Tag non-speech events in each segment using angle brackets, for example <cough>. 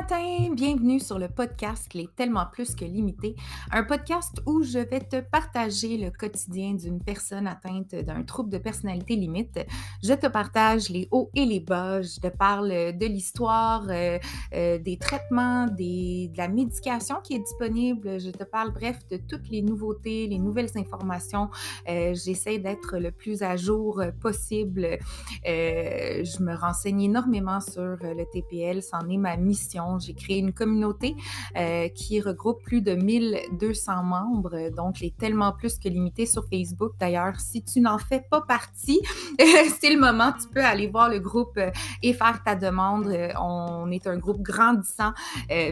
matin, bienvenue sur le podcast Les tellement plus que limité, un podcast où je vais te partager le quotidien d'une personne atteinte d'un trouble de personnalité limite. Je te partage les hauts et les bas, je te parle de l'histoire, euh, euh, des traitements, de la médication qui est disponible, je te parle bref de toutes les nouveautés, les nouvelles informations. Euh, J'essaie d'être le plus à jour possible. Je me renseigne énormément sur le TPL, c'en est ma mission j'ai créé une communauté euh, qui regroupe plus de 1200 membres, donc les tellement plus que limité sur Facebook. D'ailleurs, si tu n'en fais pas partie, <laughs> c'est le moment, tu peux aller voir le groupe euh, et faire ta demande. Euh, on est un groupe grandissant,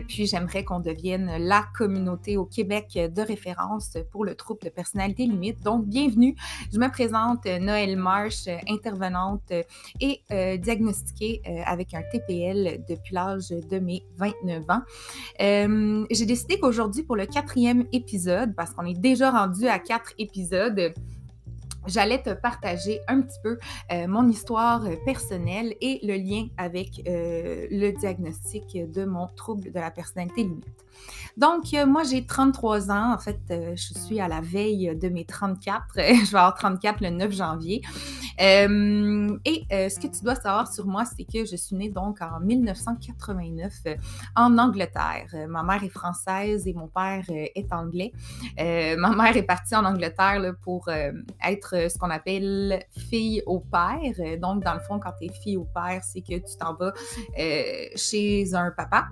puis j'aimerais qu'on devienne la communauté au Québec de référence pour le trouble de personnalité limite. Donc, bienvenue. Je me présente Noël Marsh, intervenante et diagnostiquée avec un TPL depuis l'âge de mes 29 ans. Euh, j'ai décidé qu'aujourd'hui, pour le quatrième épisode, parce qu'on est déjà rendu à quatre épisodes, j'allais te partager un petit peu euh, mon histoire personnelle et le lien avec euh, le diagnostic de mon trouble de la personnalité limite. Donc, euh, moi, j'ai 33 ans. En fait, je suis à la veille de mes 34. <laughs> je vais avoir 34 le 9 janvier. et ce que tu dois savoir sur moi, c'est que je suis née donc en 1989 en Angleterre. ma mère est française et mon père est anglais. ma mère est partie en Angleterre pour être euh, ce qu'on appelle fille au père. Donc, dans le fond, quand tu es fille au père, c'est que tu t'en vas euh, chez un papa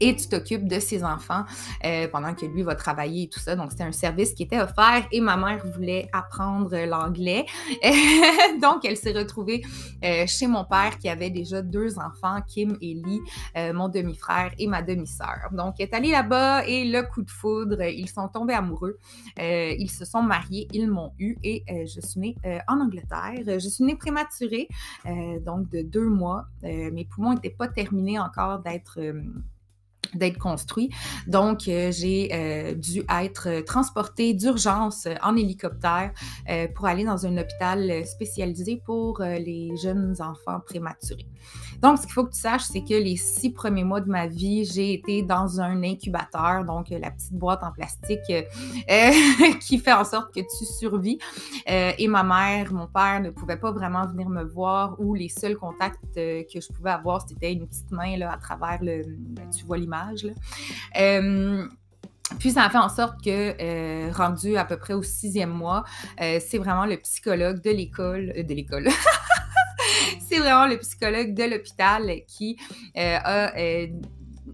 et tu t'occupes de ses enfants euh, pendant que lui va travailler et tout ça. Donc, c'était un service qui était offert et ma mère voulait apprendre l'anglais. <laughs> Donc, elle s'est retrouvée euh, chez mon père qui avait déjà deux enfants, Kim et Lee, euh, mon demi-frère et ma demi-sœur. Donc, elle est allée là-bas et le coup de foudre, ils sont tombés amoureux. ils se sont mariés, ils m'ont eu et je suis née en Angleterre. Je suis née prématurée, donc de deux mois. mes poumons n'étaient pas terminés encore d'être d'être construit. Donc, euh, j'ai euh, dû être transportée d'urgence en hélicoptère euh, pour aller dans un hôpital spécialisé pour les jeunes enfants prématurés. Donc, ce qu'il faut que tu saches, c'est que les six premiers mois de ma vie, j'ai été dans un incubateur, donc la petite boîte en plastique <laughs> qui fait en sorte que tu survis. et ma mère, mon père ne pouvaient pas vraiment venir me voir ou les seuls contacts que je pouvais avoir, c'était une petite main là, à travers le, tu vois l'image euh, puis ça a fait en sorte que, euh, rendu à peu près au sixième mois, euh, c'est vraiment le psychologue de l'école, de l'école. <laughs> c'est vraiment le psychologue de l'hôpital qui a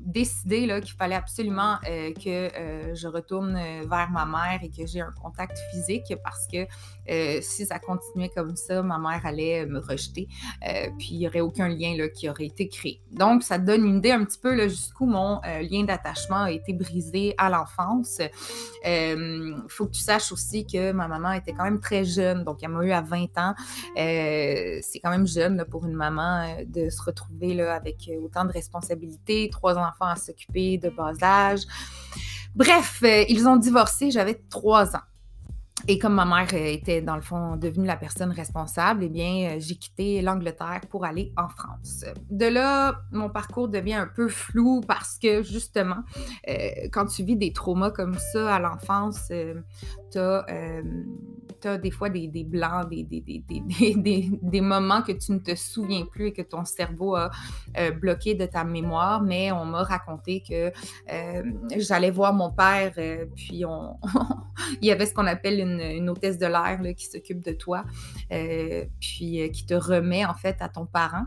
décidé qu'il fallait absolument que je retourne vers ma mère et que j'ai un contact physique parce que euh, si ça continuait comme ça, ma mère allait me rejeter, euh, puis il n'y aurait aucun lien là, qui aurait été créé. Donc, ça donne une idée un petit peu jusqu'où mon euh, lien d'attachement a été brisé à l'enfance. Il faut que tu saches aussi que ma maman était quand même très jeune, donc elle m'a eu à 20 ans. C'est quand même jeune pour une maman de se retrouver là, avec autant de responsabilités, trois enfants à s'occuper de bas âge. Bref, ils ont divorcé, j'avais trois ans. Et comme ma mère euh, était, dans le fond, devenue la personne responsable, eh bien, euh, j'ai quitté l'Angleterre pour aller en France. De là, mon parcours devient un peu flou parce que, justement, euh, quand tu vis des traumas comme ça à l'enfance, tu as, des fois des, blancs, <laughs> des, moments que tu ne te souviens plus et que ton cerveau a bloqué de ta mémoire, mais on m'a raconté que j'allais voir mon père, puis on, <laughs> il y avait ce qu'on appelle une une, hôtesse de l'air qui s'occupe de toi, euh, puis euh, qui te remet en fait à ton parent.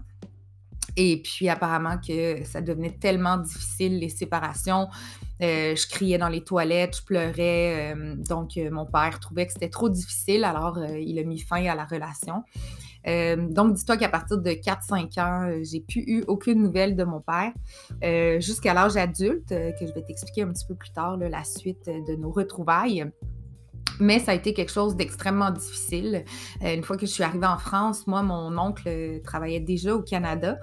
Et puis apparemment que ça devenait tellement difficile, les séparations. Euh, je criais dans les toilettes, je pleurais. donc mon père trouvait que c'était trop difficile, alors il a mis fin à la relation. donc, dis-toi qu'à partir de 4-5 ans, j'ai plus eu aucune nouvelle de mon père jusqu'à l'âge adulte, que je vais t'expliquer un petit peu plus tard, la suite de nos retrouvailles. Mais ça a été quelque chose d'extrêmement difficile. Euh, une fois que je suis arrivée en France, moi, mon oncle euh, travaillait déjà au Canada.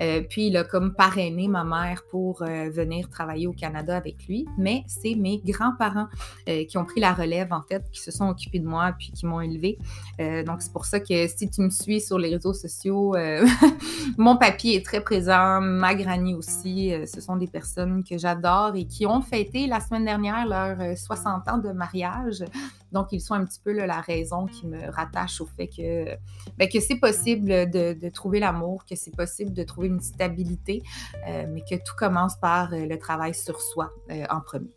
Euh, puis il a comme parrainé ma mère pour venir travailler au Canada avec lui. Mais c'est mes grands-parents qui ont pris la relève, en fait, qui se sont occupés de moi puis qui m'ont élevée. donc c'est pour ça que si tu me suis sur les réseaux sociaux, <laughs> mon papy est très présent, ma granny aussi. ce sont des personnes que j'adore et qui ont fêté la semaine dernière leur 60 ans de mariage. Donc, ils sont un petit peu la raison qui me rattache au fait que, ben, que c'est possible de, trouver l'amour, que c'est possible de trouver une stabilité, euh, mais que tout commence par euh, le travail sur soi euh, en premier.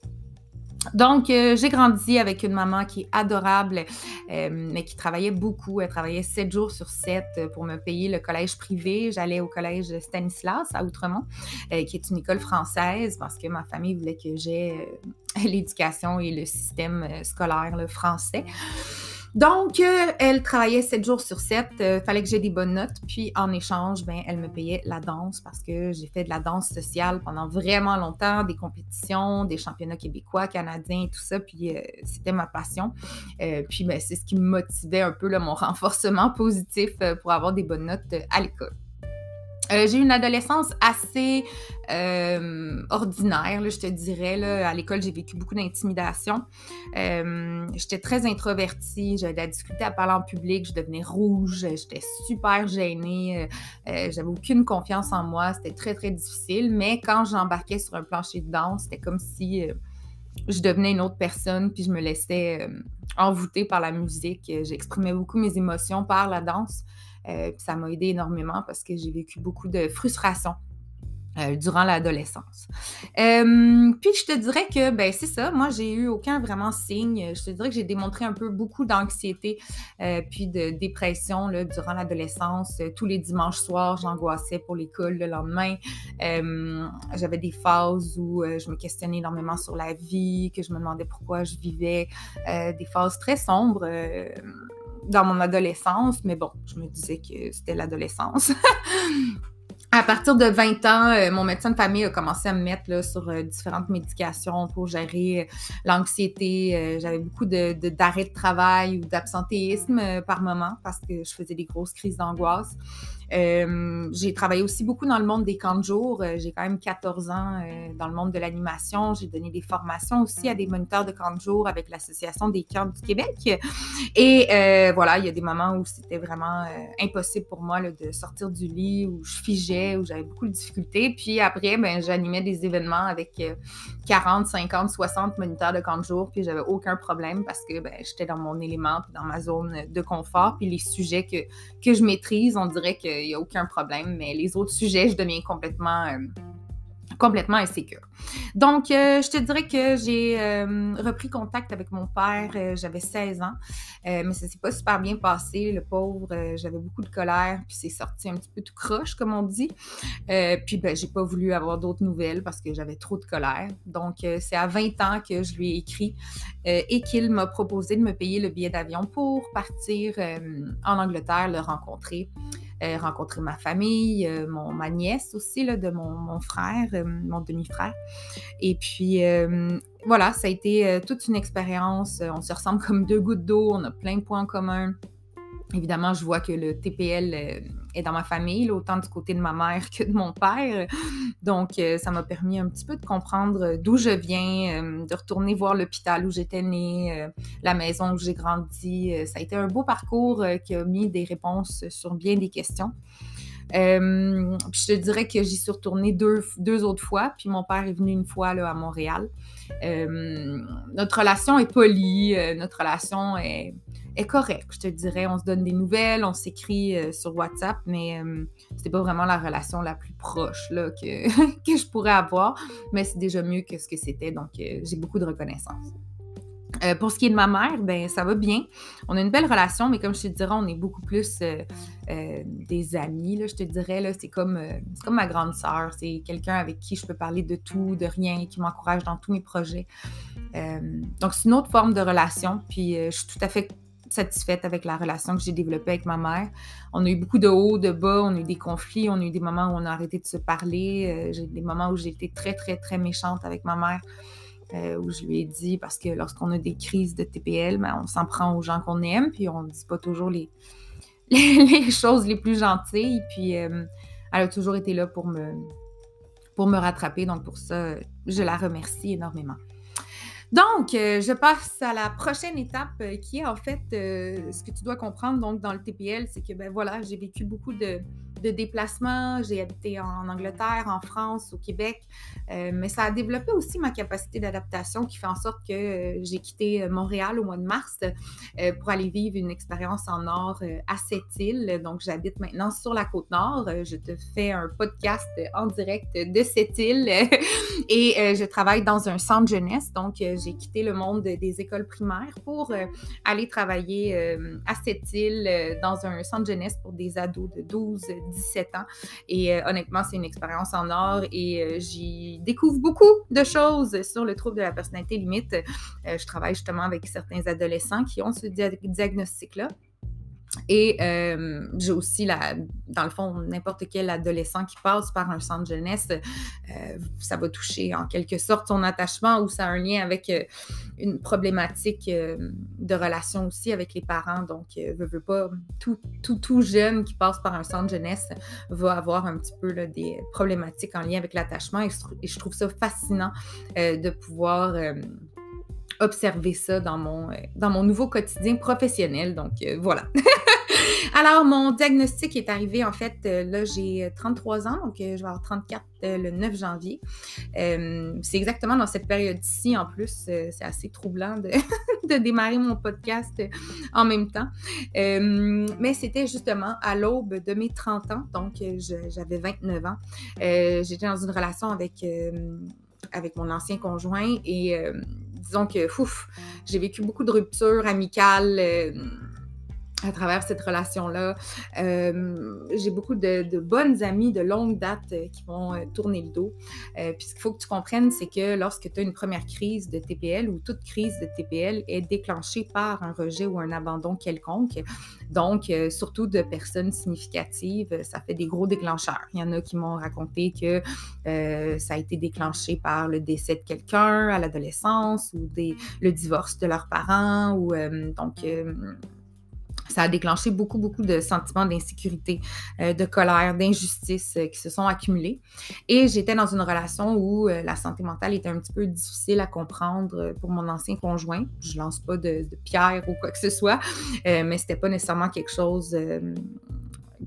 Donc, euh, j'ai grandi avec une maman qui est adorable, euh, mais qui travaillait beaucoup. Elle travaillait sept jours sur sept euh, pour me payer le collège privé. J'allais au collège Stanislas à Outremont, qui est une école française parce que ma famille voulait que j'aie <laughs> l'éducation et le système scolaire le français. Donc, euh, elle travaillait sept jours sur sept. Il euh, fallait que j'ai des bonnes notes. Puis, en échange, ben, elle me payait la danse parce que j'ai fait de la danse sociale pendant vraiment longtemps, des compétitions, des championnats québécois, canadiens, tout ça. Puis, euh, c'était ma passion. puis, ben, c'est ce qui me motivait un peu, mon <laughs> renforcement positif pour avoir des bonnes notes à l'école. Euh, j'ai eu une adolescence assez euh, ordinaire, je te dirais. À l'école, j'ai vécu beaucoup d'intimidation. Euh, j'étais très introvertie, j'avais la difficulté à parler en public, je devenais rouge, j'étais super gênée, j'avais aucune confiance en moi, c'était très, très difficile. Mais quand j'embarquais sur un plancher de danse, c'était comme si je devenais une autre personne, puis je me laissais envoûter par la musique. J'exprimais beaucoup mes émotions par la danse. Euh, ça m'a aidé énormément parce que j'ai vécu beaucoup de frustration euh, durant l'adolescence. Euh, puis je te dirais que, ben c'est ça, moi j'ai eu aucun vraiment signe. Je te dirais que j'ai démontré un peu beaucoup d'anxiété puis de dépression là, durant l'adolescence. Tous les dimanches soirs, j'angoissais pour l'école le lendemain. J'avais des phases où je me questionnais énormément sur la vie, que je me demandais pourquoi je vivais, des phases très sombres dans mon adolescence, mais bon, je me disais que c'était l'adolescence. <laughs> à partir de 20 ans, euh, mon médecin de famille a commencé à me mettre sur euh, différentes médications pour gérer euh, l'anxiété. J'avais beaucoup d'arrêts de, d'arrêt de, travail ou d'absentéisme par moment parce que je faisais des grosses crises d'angoisse. J'ai travaillé aussi beaucoup dans le monde des camps de jour. J'ai quand même 14 ans dans le monde de l'animation. J'ai donné des formations aussi à des moniteurs de camps de jour avec l'Association des camps du Québec. Et voilà, il y a des moments où c'était vraiment impossible pour moi de sortir du lit, où je figeais, où j'avais beaucoup de difficultés. Puis après, ben, j'animais des événements avec 40, 50, 60 moniteurs de camps de jour, puis j'avais aucun problème parce que ben, j'étais dans mon élément, dans ma zone de confort. Puis les sujets que, que je maîtrise, on dirait que il n'y a aucun problème. Mais les autres sujets, je deviens complètement euh, complètement insécure. Donc, euh, je te dirais que j'ai euh, repris contact avec mon père, j'avais 16 ans, mais ça s'est pas super bien passé, le pauvre, j'avais beaucoup de colère, puis c'est sorti un petit peu tout croche, comme on dit. puis, ben, j'ai pas voulu avoir d'autres nouvelles parce que j'avais trop de colère. Donc, c'est à 20 ans que je lui ai écrit et qu'il m'a proposé de me payer le billet d'avion pour partir en Angleterre, le rencontrer. Euh, rencontrer ma famille, euh, mon, ma nièce aussi, là, de mon, frère, euh, mon demi-frère. Et puis, voilà, ça a été toute une expérience. On se ressemble comme deux gouttes d'eau, on a plein de points communs. Évidemment, je vois que le TPL euh, est dans ma famille, autant du côté de ma mère que de mon père. Donc, euh, ça m'a permis un petit peu de comprendre d'où je viens, euh, de retourner voir l'hôpital où j'étais née, la maison où j'ai grandi. Ça a été un beau parcours qui a mis des réponses sur bien des questions. Je te dirais que j'y suis retournée deux, deux, autres fois, puis mon père est venu une fois là, à Montréal. notre relation est polie, notre relation est est correct, je te dirais. On se donne des nouvelles, on s'écrit euh, sur WhatsApp, mais euh, c'était pas vraiment la relation la plus proche là, que, <laughs> que je pourrais avoir. Mais c'est déjà mieux que ce que c'était, donc euh, j'ai beaucoup de reconnaissance. Pour ce qui est de ma mère, ben ça va bien. On a une belle relation, mais comme je te dirais, on est beaucoup plus des amis. Là, je te dirais, c'est comme, comme ma grande sœur. C'est quelqu'un avec qui je peux parler de tout, de rien, qui m'encourage dans tous mes projets. donc, c'est une autre forme de relation. Puis, je suis tout à fait satisfaite avec la relation que j'ai développée avec ma mère. On a eu beaucoup de hauts, de bas, on a eu des conflits, on a eu des moments où on a arrêté de se parler, euh, j'ai des moments où j'ai été très, très, très méchante avec ma mère. Où je lui ai dit, parce que lorsqu'on a des crises de TPL, ben, on s'en prend aux gens qu'on aime, puis on ne dit pas toujours <laughs> les, choses les plus gentilles. Puis elle a toujours été là pour me, pour me rattraper. Donc pour ça, je la remercie énormément. Donc, euh, je passe à la prochaine étape euh, qui est en fait euh, ce que tu dois comprendre donc dans le TPL, c'est que ben voilà, j'ai vécu beaucoup de, de déplacements. J'ai habité en Angleterre, en France, au Québec, euh, mais ça a développé aussi ma capacité d'adaptation qui fait en sorte que euh, j'ai quitté euh, Montréal au mois de mars pour aller vivre une expérience en nord à cette île. Donc, j'habite maintenant sur la côte nord. je te fais un podcast en direct de cette île <laughs> et je travaille dans un centre jeunesse. Donc, j'ai quitté le monde des écoles primaires pour aller travailler à cette île dans un centre jeunesse pour des ados de 12, 17 ans. Et euh, honnêtement, c'est une expérience en or et euh, j'y découvre beaucoup de choses sur le trouble de la personnalité limite. Euh, je travaille justement avec certains adolescents qui ont ce diagnostic-là. Et euh, j'ai aussi, la, dans le fond, n'importe quel adolescent qui passe par un centre jeunesse, euh, ça va toucher en quelque sorte son attachement ou ça a un lien avec euh, une problématique de relation aussi avec les parents. Donc, ne veut pas, tout, tout, tout, jeune qui passe par un centre jeunesse va avoir un petit peu des problématiques en lien avec l'attachement. Et, je trouve ça fascinant de pouvoir observer ça dans mon, dans mon nouveau quotidien professionnel. Donc, voilà. <laughs> Alors, mon diagnostic est arrivé, en fait, euh, là, j'ai 33 ans, donc euh, je vais avoir 34 euh, le 9 janvier. c'est exactement dans cette période-ci, en plus, c'est assez troublant de, <laughs> démarrer mon podcast en même temps. mais c'était justement à l'aube de mes 30 ans, donc j'avais 29 ans. J'étais dans une relation avec, avec mon ancien conjoint et disons que, ouf, j'ai vécu beaucoup de ruptures amicales à travers cette relation-là. Euh, j'ai beaucoup de, bonnes amies de longue date euh, qui vont euh, tourner le dos. puis ce qu'il faut que tu comprennes, c'est que lorsque tu as une première crise de TPL ou toute crise de TPL est déclenchée par un rejet ou un abandon quelconque, donc surtout de personnes significatives, ça fait des gros déclencheurs. Il y en a qui m'ont raconté que ça a été déclenché par le décès de quelqu'un à l'adolescence ou le divorce de leurs parents ou donc ça a déclenché beaucoup, beaucoup de sentiments d'insécurité, euh, de colère, d'injustice euh, qui se sont accumulés. Et j'étais dans une relation où euh, la santé mentale était un petit peu difficile à comprendre pour mon ancien conjoint. Je lance pas de, de pierre ou quoi que ce soit, mais c'était pas nécessairement quelque chose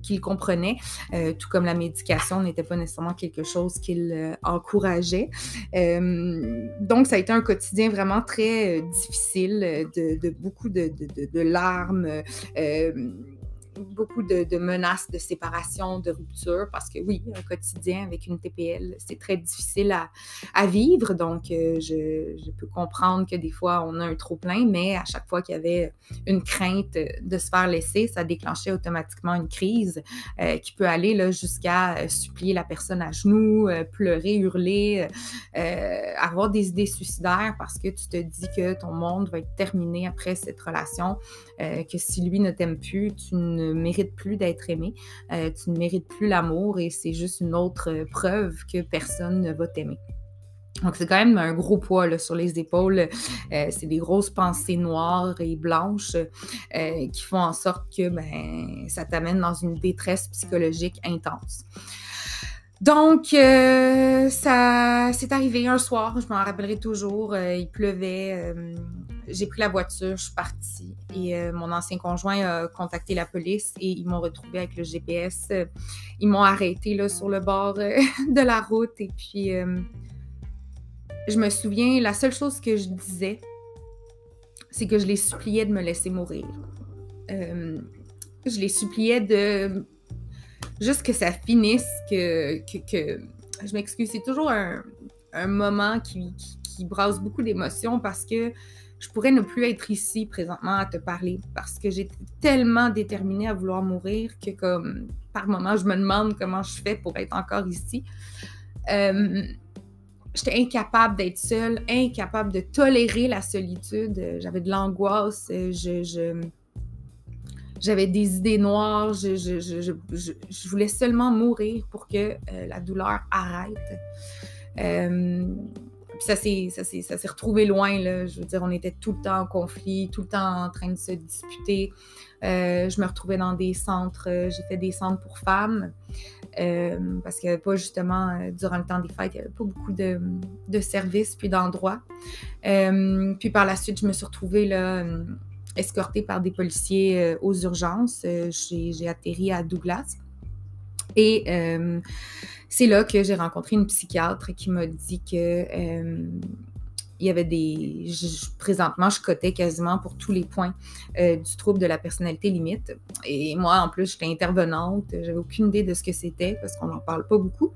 qu'il comprenait, euh, tout comme la médication n'était pas nécessairement quelque chose qu'il euh, encourageait. Euh, donc, ça a été un quotidien vraiment très difficile, de, beaucoup de, de larmes beaucoup de, menaces de séparation, de rupture, parce que oui, un quotidien avec une TPL, c'est très difficile à, vivre. Donc, euh, je, peux comprendre que des fois, on a un trop-plein, mais à chaque fois qu'il y avait une crainte de se faire laisser, ça déclenchait automatiquement une crise euh, qui peut aller jusqu'à euh, supplier la personne à genoux, pleurer, hurler, avoir des idées suicidaires parce que tu te dis que ton monde va être terminé après cette relation, que si lui ne t'aime plus, tu ne ne mérites plus d'être aimé, euh, tu ne mérites plus l'amour et c'est juste une autre euh, preuve que personne ne va t'aimer. Donc, c'est quand même un gros poids sur les épaules. Euh, c'est des grosses pensées noires et blanches qui font en sorte que ben, ça t'amène dans une détresse psychologique intense. Donc, ça c'est arrivé un soir, je m'en rappellerai toujours. il pleuvait, j'ai pris la voiture, je suis partie. Et euh, mon ancien conjoint a contacté la police et ils m'ont retrouvé avec le GPS. ils m'ont arrêté là, sur le bord euh, <laughs> de la route. Et puis, euh, je me souviens, la seule chose que je disais, c'est que je les suppliais de me laisser mourir. je les suppliais de juste que ça finisse, que, que, je m'excuse, c'est toujours un, moment qui, qui brasse beaucoup d'émotions parce que je pourrais ne plus être ici présentement à te parler parce que j'étais tellement déterminée à vouloir mourir que comme par moment je me demande comment je fais pour être encore ici. Euh, j'étais incapable d'être seule, incapable de tolérer la solitude. J'avais de l'angoisse, je, j'avais des idées noires, je, voulais seulement mourir pour que euh, la douleur arrête. Euh, ça s'est retrouvé loin, là. Je veux dire, on était tout le temps en conflit, tout le temps en train de se disputer. je me retrouvais dans des centres, j'ai fait des centres pour femmes. parce qu'il n'y avait pas justement, durant le temps des fêtes, il n'y avait pas beaucoup de, de services puis d'endroits. puis par la suite, je me suis retrouvée là, escortée par des policiers aux urgences. j'ai atterri à Douglas. Et euh, c'est là que j'ai rencontré une psychiatre qui m'a dit que euh, il y avait des. présentement, je cotais quasiment pour tous les points euh, du trouble de la personnalité limite. Et moi, en plus, j'étais intervenante. J'avais aucune idée de ce que c'était parce qu'on n'en parle pas beaucoup.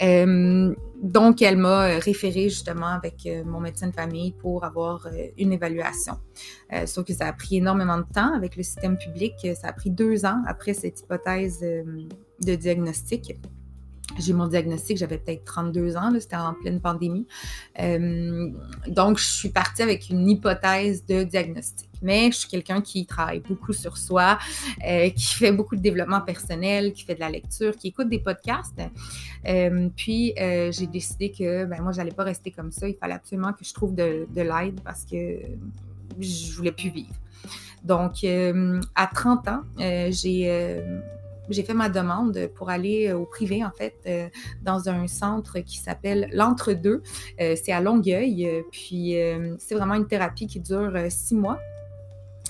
donc, elle m'a référé justement avec mon médecin de famille pour avoir une évaluation. sauf que ça a pris énormément de temps avec le système public. Ça a pris deux ans après cette hypothèse de diagnostic. J'ai mon diagnostic, j'avais peut-être 32 ans, c'était en pleine pandémie. Euh, donc, je suis partie avec une hypothèse de diagnostic. Mais je suis quelqu'un qui travaille beaucoup sur soi, euh, qui fait beaucoup de développement personnel, qui fait de la lecture, qui écoute des podcasts. Euh, puis, j'ai décidé que ben, moi, je n'allais pas rester comme ça. Il fallait absolument que je trouve de, de l'aide parce que je voulais plus vivre. Donc, à 30 ans, j'ai j'ai fait ma demande pour aller euh, au privé, en fait, euh, dans un centre qui s'appelle l'Entre-deux. Euh, c'est à Longueuil. Puis, c'est vraiment une thérapie qui dure six mois.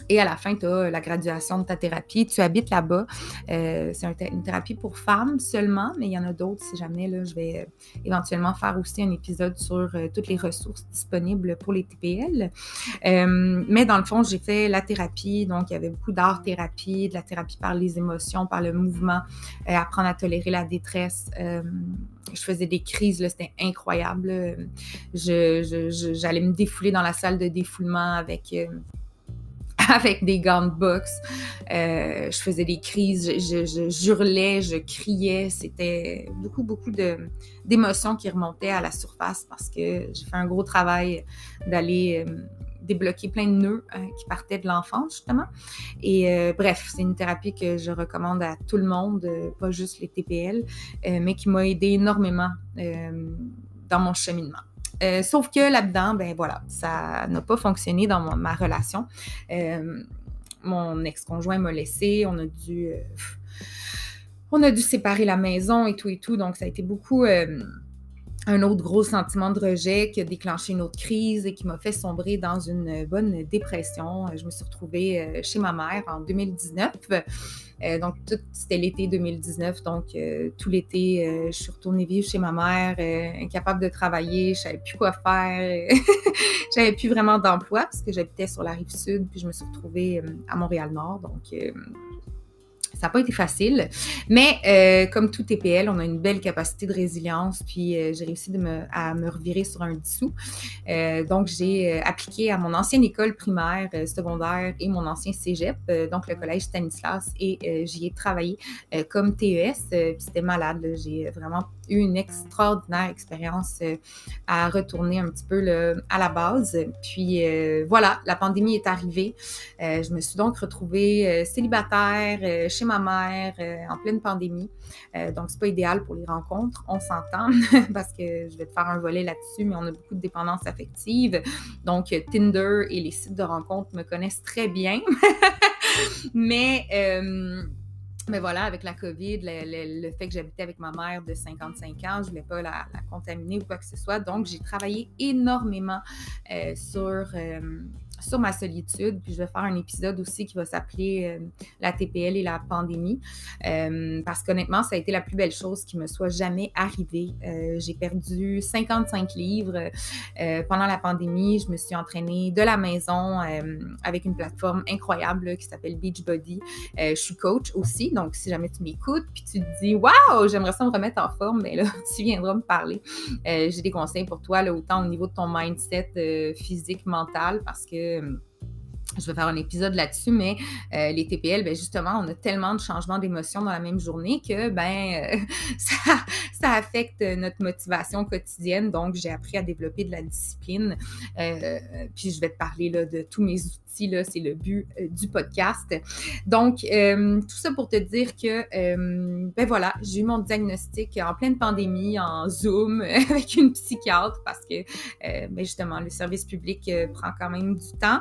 Et à la fin, tu as la graduation de ta thérapie. Tu habites là-bas. Euh, c'est une thérapie pour femmes seulement, mais il y en a d'autres si jamais. Là, je vais euh, éventuellement faire aussi un épisode sur euh, toutes les ressources disponibles pour les TPL. mais dans le fond, j'ai fait la thérapie. Donc, il y avait beaucoup d'art-thérapie, de la thérapie par les émotions, par le mouvement, apprendre à tolérer la détresse je faisais des crises, c'était incroyable. J'allais me défouler dans la salle de défoulement avec <laughs> avec des gants de boxe. Euh, je faisais des crises, je, je, hurlais, je criais. C'était beaucoup, beaucoup d'émotions qui remontaient à la surface parce que j'ai fait un gros travail d'aller euh, débloquer plein de nœuds euh, qui partaient de l'enfance, justement. Et bref, c'est une thérapie que je recommande à tout le monde, pas juste les TPL, mais qui m'a aidé énormément dans mon cheminement. Euh, sauf que là-dedans, ben voilà, ça n'a pas fonctionné dans ma relation. Euh, mon ex-conjoint m'a laissé, on a dû. Euh, on a dû séparer la maison et tout et tout. Donc, ça a été beaucoup un autre gros sentiment de rejet qui a déclenché une autre crise et qui m'a fait sombrer dans une bonne dépression. Je me suis retrouvée chez ma mère en 2019. Euh, donc, tout, c'était l'été 2019. Donc, euh, tout l'été, euh, je suis retournée vivre chez ma mère, incapable de travailler, je savais plus quoi faire. <laughs> J'avais plus vraiment d'emploi parce que j'habitais sur la rive sud, puis je me suis retrouvée à Montréal-Nord. Donc, ça n'a pas été facile, mais euh, comme tout TPL, on a une belle capacité de résilience, puis euh, j'ai réussi à me revirer sur un dessous. Euh, donc, j'ai appliqué à mon ancienne école primaire, secondaire et mon ancien cégep, donc le collège Stanislas, et j'y ai travaillé comme TES. C'était malade, j'ai vraiment eu une extraordinaire expérience à retourner un petit peu le, à la base. Puis voilà, la pandémie est arrivée. je me suis donc retrouvée célibataire chez ma mère euh, en pleine pandémie. Euh, donc, c'est pas idéal pour les rencontres. On s'entend <laughs> parce que je vais te faire un volet là-dessus, mais on a beaucoup de dépendance affective. Donc, Tinder et les sites de rencontres me connaissent très bien. <laughs> mais. Euh, mais voilà, avec la COVID, le, fait que j'habitais avec ma mère de 55 ans, je ne voulais pas la, contaminer ou quoi que ce soit. Donc, j'ai travaillé énormément sur sur ma solitude. Puis je vais faire un épisode aussi qui va s'appeler euh, La TPL et la pandémie. Euh, parce qu'honnêtement, ça a été la plus belle chose qui me soit jamais arrivée. Euh, j'ai perdu 55 livres pendant la pandémie. Je me suis entraînée de la maison avec une plateforme incroyable qui s'appelle Beachbody. je suis coach aussi. Donc, si jamais tu m'écoutes puis tu te dis Waouh, j'aimerais ça me remettre en forme, mais ben là, <laughs> tu viendras me parler. j'ai des conseils pour toi, là, autant au niveau de ton mindset physique, mental, parce que euh, je vais faire un épisode là-dessus, mais euh, les TPL, ben justement, on a tellement de changements d'émotions dans la même journée que ben euh, <laughs> ça, affecte notre motivation quotidienne. Donc, j'ai appris à développer de la discipline. puis, je vais te parler là, de tous mes outils aussi, c'est le but du podcast. Donc, tout ça pour te dire que, ben voilà, j'ai eu mon diagnostic en pleine pandémie, en Zoom, <laughs> avec une psychiatre, parce que, ben justement, le service public prend quand même du temps.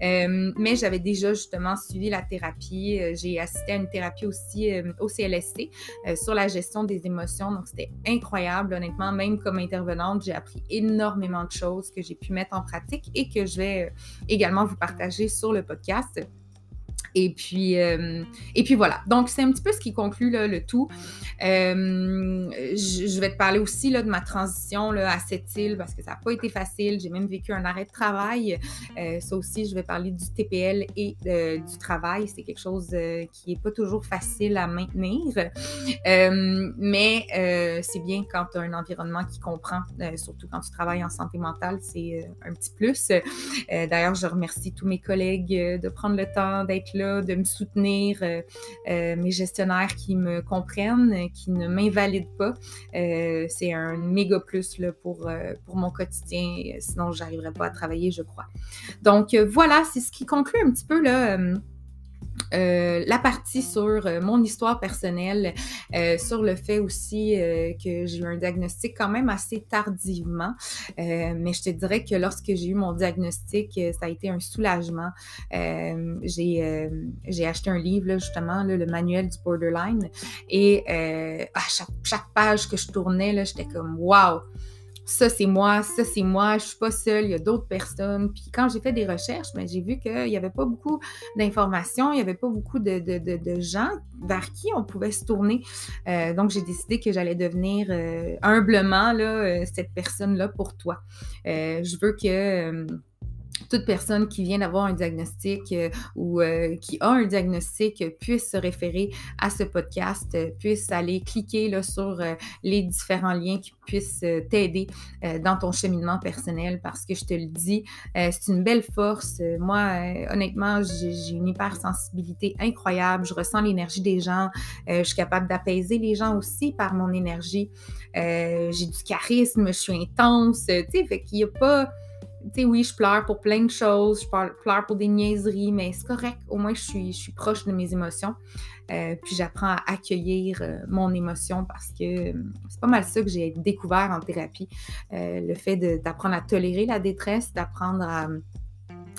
mais j'avais déjà justement suivi la thérapie. J'ai assisté à une thérapie aussi au CLSC sur la gestion des émotions. Donc, c'était incroyable, honnêtement. Même comme intervenante, j'ai appris énormément de choses que j'ai pu mettre en pratique et que je vais également vous partager sur le podcast. Et puis, euh, et puis voilà. Donc, c'est un petit peu ce qui conclut le tout. Euh, je, vais te parler aussi là, de ma transition à cette île parce que ça n'a pas été facile. J'ai même vécu un arrêt de travail. Euh, ça aussi, je vais parler du TPL et du travail. C'est quelque chose qui n'est pas toujours facile à maintenir. mais c'est bien quand tu as un environnement qui comprend, surtout quand tu travailles en santé mentale, c'est un petit plus. D'ailleurs, je remercie tous mes collègues de prendre le temps d'être là de me soutenir, euh, euh, mes gestionnaires qui me comprennent, qui ne m'invalident pas. Euh, c'est un méga plus pour, pour mon quotidien. Sinon, je n'arriverais pas à travailler, je crois. Donc, voilà, c'est ce qui conclut un petit peu là euh, la partie sur euh, mon histoire personnelle, euh, sur le fait aussi que j'ai eu un diagnostic quand même assez tardivement, mais je te dirais que lorsque j'ai eu mon diagnostic, ça a été un soulagement. j'ai, acheté un livre, justement, le manuel du borderline, et à chaque, chaque, page que je tournais, j'étais comme « wow !» Ça c'est moi, ça c'est moi, je suis pas seule, il y a d'autres personnes. Puis quand j'ai fait des recherches, ben, j'ai vu qu'il n'y avait pas beaucoup d'informations, il n'y avait pas beaucoup de, gens vers qui on pouvait se tourner. Euh, donc j'ai décidé que j'allais devenir euh, humblement là, euh, cette personne-là pour toi. je veux que toute personne qui vient d'avoir un diagnostic euh, ou euh, qui a un diagnostic puisse se référer à ce podcast, euh, puisse aller cliquer sur les différents liens qui puissent t'aider dans ton cheminement personnel parce que je te le dis, c'est une belle force. Moi, honnêtement, j'ai une hypersensibilité incroyable. Je ressens l'énergie des gens. je suis capable d'apaiser les gens aussi par mon énergie. j'ai du charisme, je suis intense. Tu sais, fait qu'il n'y a pas tu sais, oui, je pleure pour plein de choses, je pleure pour des niaiseries, mais c'est correct. Au moins, je suis, proche de mes émotions. Euh, puis j'apprends à accueillir euh, mon émotion parce que euh, c'est pas mal ça que j'ai découvert en thérapie. le fait d'apprendre à tolérer la détresse, d'apprendre à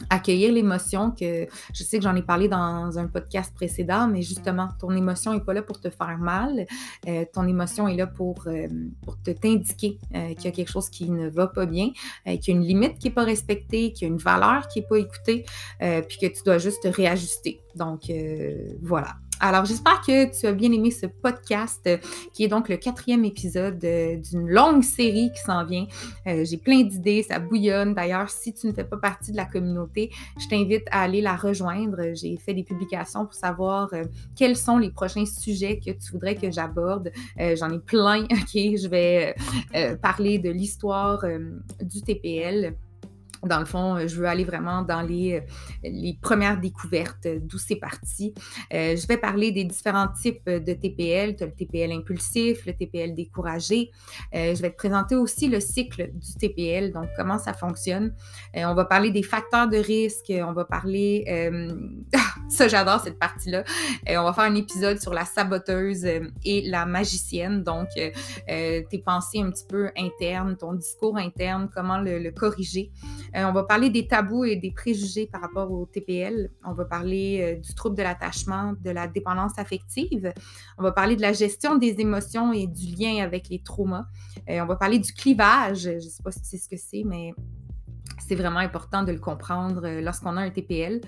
accueillir l'émotion que je sais que j'en ai parlé dans un podcast précédent, mais justement, ton émotion n'est pas là pour te faire mal. Euh, ton émotion est là pour, euh, pour te t'indiquer euh, qu'il y a quelque chose qui ne va pas bien, qu'il y a une limite qui n'est pas respectée, qu'il y a une valeur qui n'est pas écoutée, puis que tu dois juste te réajuster. Donc, voilà. Alors, j'espère que tu as bien aimé ce podcast, euh, qui est donc le quatrième épisode euh, d'une longue série qui s'en vient. Euh, j'ai plein d'idées, ça bouillonne. D'ailleurs, si tu ne fais pas partie de la communauté, je t'invite à aller la rejoindre. J'ai fait des publications pour savoir quels sont les prochains sujets que tu voudrais que j'aborde. J'en ai plein, <laughs> OK? Je vais parler de l'histoire du TPL dans le fond, euh, je veux aller vraiment dans les, euh, les premières découvertes, euh, d'où c'est parti. je vais parler des différents types de TPL. Tu as le TPL impulsif, le TPL découragé. je vais te présenter aussi le cycle du TPL, donc comment ça fonctionne. on va parler des facteurs de risque. On va parler... <laughs> ça, j'adore cette partie-là. on va faire un épisode sur la saboteuse et la magicienne, donc tes pensées un petit peu internes, ton discours interne, comment le corriger. Euh, on va parler des tabous et des préjugés par rapport au TPL. On va parler euh, du trouble de l'attachement, de la dépendance affective. On va parler de la gestion des émotions et du lien avec les traumas. Euh, on va parler du clivage. Je ne sais pas si sais ce que c'est, mais c'est vraiment important de le comprendre euh, lorsqu'on a un TPL.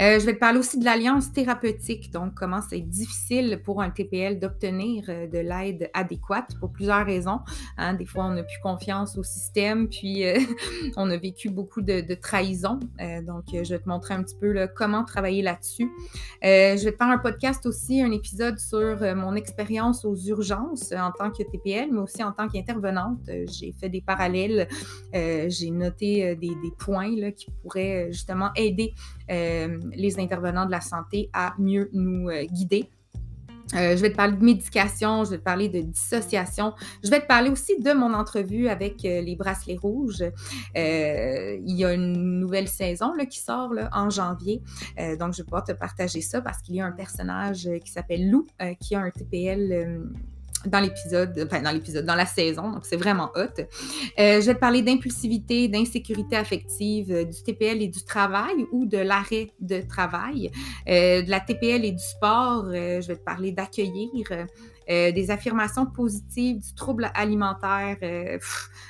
Euh, je vais te parler aussi de l'alliance thérapeutique, donc comment c'est difficile pour un TPL d'obtenir euh, de l'aide adéquate pour plusieurs raisons. Hein. Des fois, on n'a plus confiance au système, puis <laughs> on a vécu beaucoup de, de trahison. donc, je vais te montrer un petit peu comment travailler là-dessus. je vais te faire un podcast aussi, un épisode sur mon expérience aux urgences en tant que TPL, mais aussi en tant qu'intervenante. J'ai fait des parallèles, j'ai noté des des points là, qui pourraient euh, justement aider euh, les intervenants de la santé à mieux nous euh, guider. Je vais te parler de médication, je vais te parler de dissociation. Je vais te parler aussi de mon entrevue avec les bracelets rouges. Il y a une nouvelle saison là, qui sort là, en janvier. donc, je vais pouvoir te partager ça parce qu'il y a un personnage qui s'appelle Lou qui a un TPL dans l'épisode, enfin dans l'épisode, dans la saison, donc c'est vraiment hot. Euh, je vais te parler d'impulsivité, d'insécurité affective, euh, du TPL et du travail ou de l'arrêt de travail, euh, de la TPL et du sport. je vais te parler d'accueillir, des affirmations positives, du trouble alimentaire,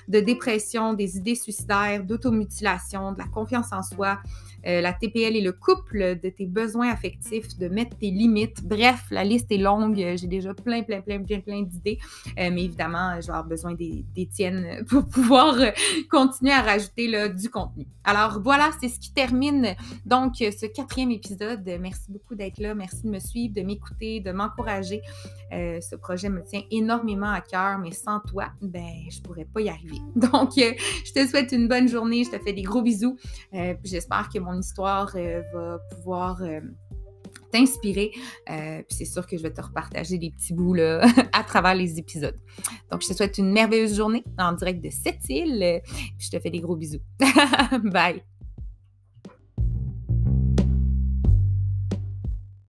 de dépression, des idées suicidaires, d'automutilation, de la confiance en soi, euh, la TPL est le couple de tes besoins affectifs, de mettre tes limites. Bref, la liste est longue. J'ai déjà plein, plein, plein, plein, plein d'idées. Euh, mais évidemment, je vais avoir besoin des, tiennes <laughs> pour pouvoir euh, continuer à rajouter du contenu. Alors voilà, c'est ce qui termine donc ce quatrième épisode. Merci beaucoup d'être là. Merci de me suivre, de m'écouter, de m'encourager. ce projet me tient énormément à cœur, mais sans toi, ben, je pourrais pas y arriver. <laughs> Donc, je te souhaite une bonne journée. Je te fais des gros bisous. J'espère que mon histoire euh, va pouvoir euh, t'inspirer. Euh, puis c'est sûr que je vais te repartager des petits bouts là, <laughs> à travers les épisodes. Donc, je te souhaite une merveilleuse journée en direct de cette île. Je te fais des gros bisous. <laughs> Bye!